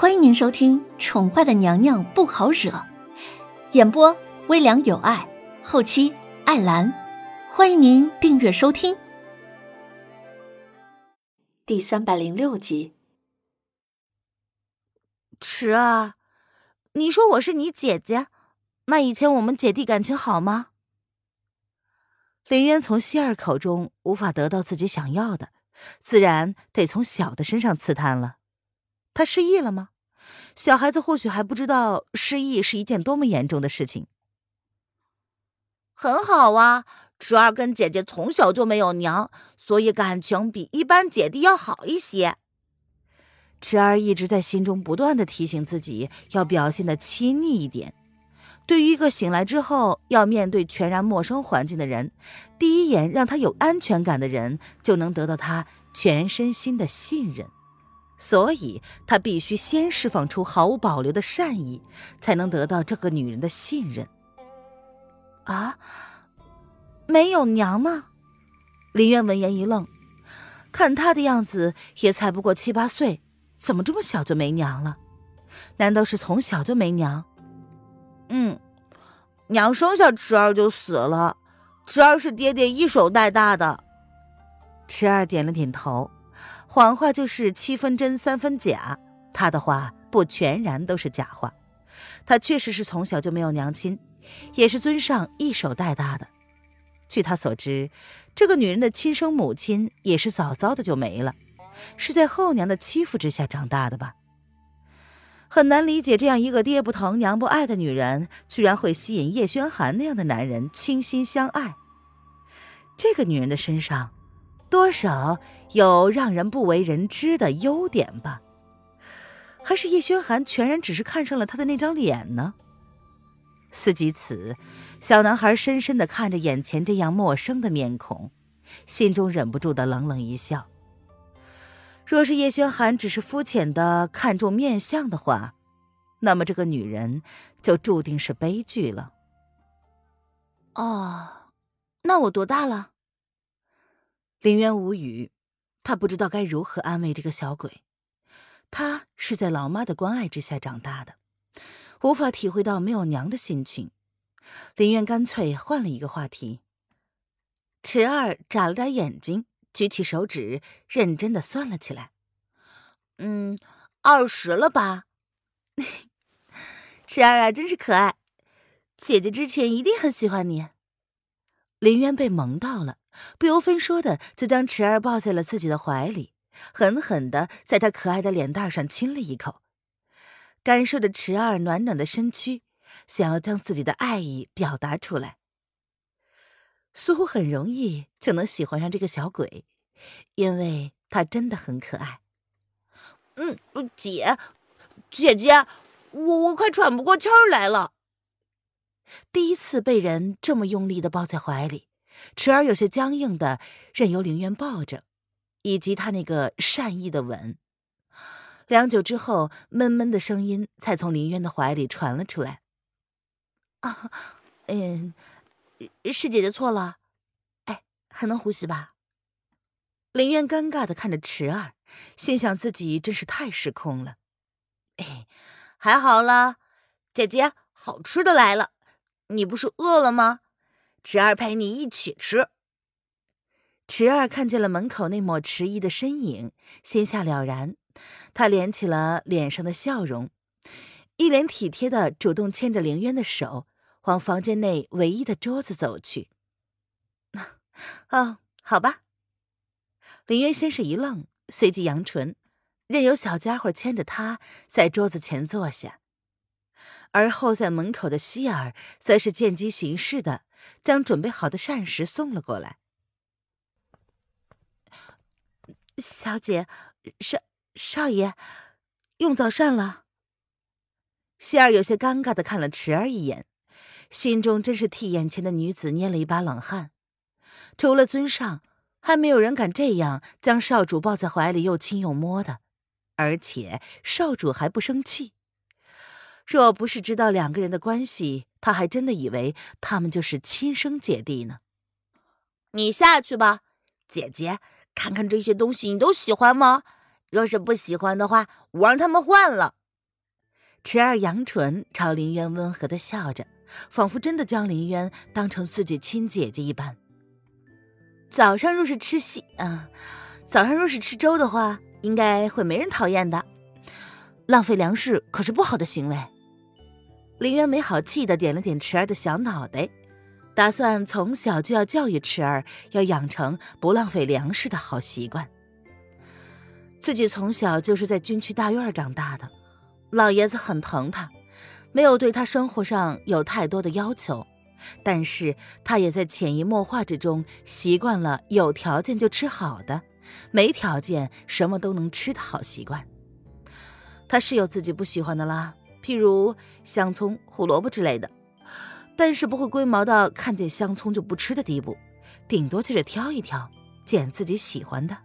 欢迎您收听《宠坏的娘娘不好惹》，演播微凉有爱，后期艾兰。欢迎您订阅收听。第三百零六集。迟儿，你说我是你姐姐，那以前我们姐弟感情好吗？林渊从希儿口中无法得到自己想要的，自然得从小的身上刺探了。他失忆了吗？小孩子或许还不知道失忆是一件多么严重的事情。很好啊，池儿跟姐姐从小就没有娘，所以感情比一般姐弟要好一些。池儿一直在心中不断的提醒自己，要表现的亲昵一点。对于一个醒来之后要面对全然陌生环境的人，第一眼让他有安全感的人，就能得到他全身心的信任。所以他必须先释放出毫无保留的善意，才能得到这个女人的信任。啊，没有娘吗？林渊闻言一愣，看他的样子也才不过七八岁，怎么这么小就没娘了？难道是从小就没娘？嗯，娘生下池儿就死了，池儿是爹爹一手带大的。池儿点了点头。谎话就是七分真三分假，他的话不全然都是假话。他确实是从小就没有娘亲，也是尊上一手带大的。据他所知，这个女人的亲生母亲也是早早的就没了，是在后娘的欺负之下长大的吧？很难理解这样一个爹不疼娘不爱的女人，居然会吸引叶轩寒那样的男人倾心相爱。这个女人的身上。多少有让人不为人知的优点吧？还是叶轩寒全然只是看上了他的那张脸呢？思及此，小男孩深深的看着眼前这样陌生的面孔，心中忍不住的冷冷一笑。若是叶轩寒只是肤浅的看重面相的话，那么这个女人就注定是悲剧了。哦，那我多大了？林渊无语，他不知道该如何安慰这个小鬼。他是在老妈的关爱之下长大的，无法体会到没有娘的心情。林渊干脆换了一个话题。池儿眨了眨眼睛，举起手指，认真的算了起来。嗯，二十了吧？池儿啊，真是可爱。姐姐之前一定很喜欢你。林渊被萌到了。不由分说的就将池儿抱在了自己的怀里，狠狠的在她可爱的脸蛋上亲了一口，感受着池儿暖暖的身躯，想要将自己的爱意表达出来。似乎很容易就能喜欢上这个小鬼，因为他真的很可爱。嗯，姐，姐姐，我我快喘不过气儿来了。第一次被人这么用力的抱在怀里。池儿有些僵硬的，任由凌渊抱着，以及他那个善意的吻。良久之后，闷闷的声音才从林渊的怀里传了出来：“啊，嗯，是姐姐错了。哎，还能呼吸吧？”林渊尴尬的看着池儿，心想自己真是太失控了。哎，还好啦，姐姐，好吃的来了，你不是饿了吗？池儿陪你一起吃。池儿看见了门口那抹迟疑的身影，心下了然。他敛起了脸上的笑容，一脸体贴的主动牵着凌渊的手，往房间内唯一的桌子走去。哦，好吧。凌渊先是一愣，随即扬唇，任由小家伙牵着他在桌子前坐下。而候在门口的希尔，则是见机行事的。将准备好的膳食送了过来。小姐，少少爷，用早膳了。希儿有些尴尬的看了池儿一眼，心中真是替眼前的女子捏了一把冷汗。除了尊上，还没有人敢这样将少主抱在怀里又亲又摸的，而且少主还不生气。若不是知道两个人的关系，他还真的以为他们就是亲生姐弟呢。你下去吧，姐姐，看看这些东西你都喜欢吗？若是不喜欢的话，我让他们换了。池儿扬唇朝林渊温和的笑着，仿佛真的将林渊当成自己亲姐姐一般。早上若是吃稀啊，早上若是吃粥的话，应该会没人讨厌的。浪费粮食可是不好的行为。林渊没好气的点了点池儿的小脑袋，打算从小就要教育池儿，要养成不浪费粮食的好习惯。自己从小就是在军区大院长大的，老爷子很疼他，没有对他生活上有太多的要求。但是他也在潜移默化之中习惯了有条件就吃好的，没条件什么都能吃的好习惯。他是有自己不喜欢的啦，譬如香葱、胡萝卜之类的，但是不会龟毛到看见香葱就不吃的地步，顶多就是挑一挑，拣自己喜欢的。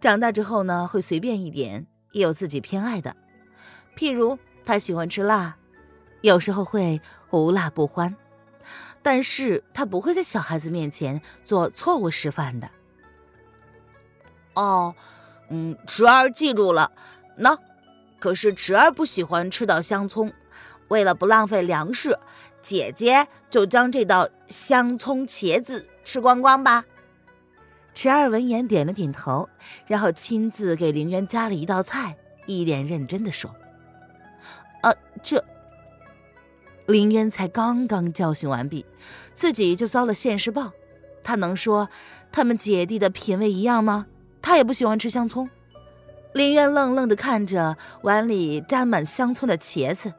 长大之后呢，会随便一点，也有自己偏爱的，譬如他喜欢吃辣。有时候会无辣不欢，但是他不会在小孩子面前做错误示范的。哦，嗯，池儿记住了。那可是池儿不喜欢吃到香葱，为了不浪费粮食，姐姐就将这道香葱茄子吃光光吧。池儿闻言点了点头，然后亲自给林渊夹了一道菜，一脸认真的说：“啊，这。”林渊才刚刚教训完毕，自己就遭了现世报。他能说他们姐弟的品味一样吗？他也不喜欢吃香葱。林渊愣愣地看着碗里沾满香葱的茄子，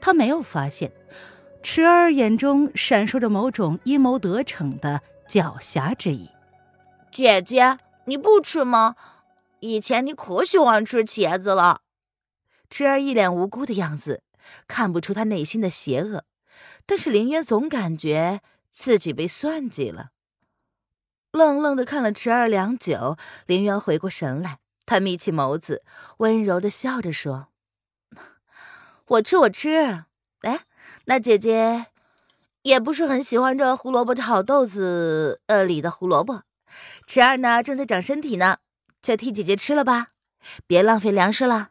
他没有发现池儿眼中闪烁着某种阴谋得逞的狡黠之意。姐姐，你不吃吗？以前你可喜欢吃茄子了。池儿一脸无辜的样子。看不出他内心的邪恶，但是林渊总感觉自己被算计了。愣愣的看了池儿良久，林渊回过神来，他眯起眸子，温柔的笑着说：“我吃，我吃。哎，那姐姐也不是很喜欢这胡萝卜炒豆子呃里的胡萝卜。池儿呢正在长身体呢，就替姐姐吃了吧，别浪费粮食了。”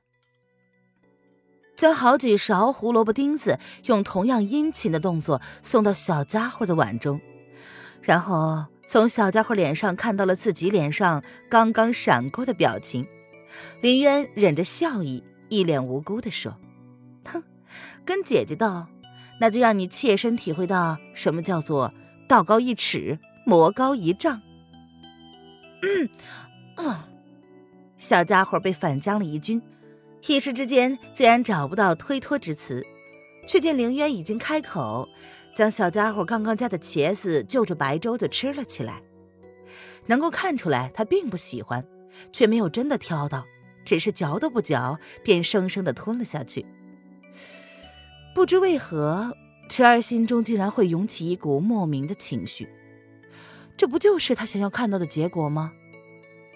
将好几勺胡萝卜丁子用同样殷勤的动作送到小家伙的碗中，然后从小家伙脸上看到了自己脸上刚刚闪过的表情。林渊忍着笑意，一脸无辜地说：“哼，跟姐姐斗，那就让你切身体会到什么叫做道高一尺，魔高一丈。”嗯，啊，小家伙被反将了一军。一时之间竟然找不到推脱之词，却见凌渊已经开口，将小家伙刚刚加的茄子就着白粥就吃了起来。能够看出来他并不喜欢，却没有真的挑到，只是嚼都不嚼便生生的吞了下去。不知为何，池儿心中竟然会涌起一股莫名的情绪。这不就是他想要看到的结果吗？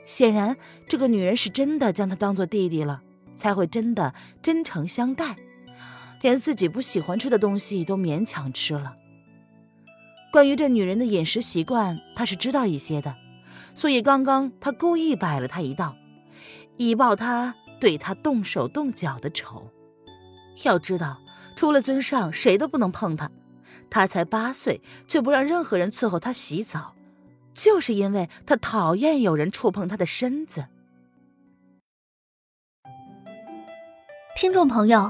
显然，这个女人是真的将他当做弟弟了。才会真的真诚相待，连自己不喜欢吃的东西都勉强吃了。关于这女人的饮食习惯，他是知道一些的，所以刚刚他故意摆了她一道，以报她对她动手动脚的仇。要知道，除了尊上，谁都不能碰她。他才八岁，却不让任何人伺候他洗澡，就是因为他讨厌有人触碰他的身子。听众朋友，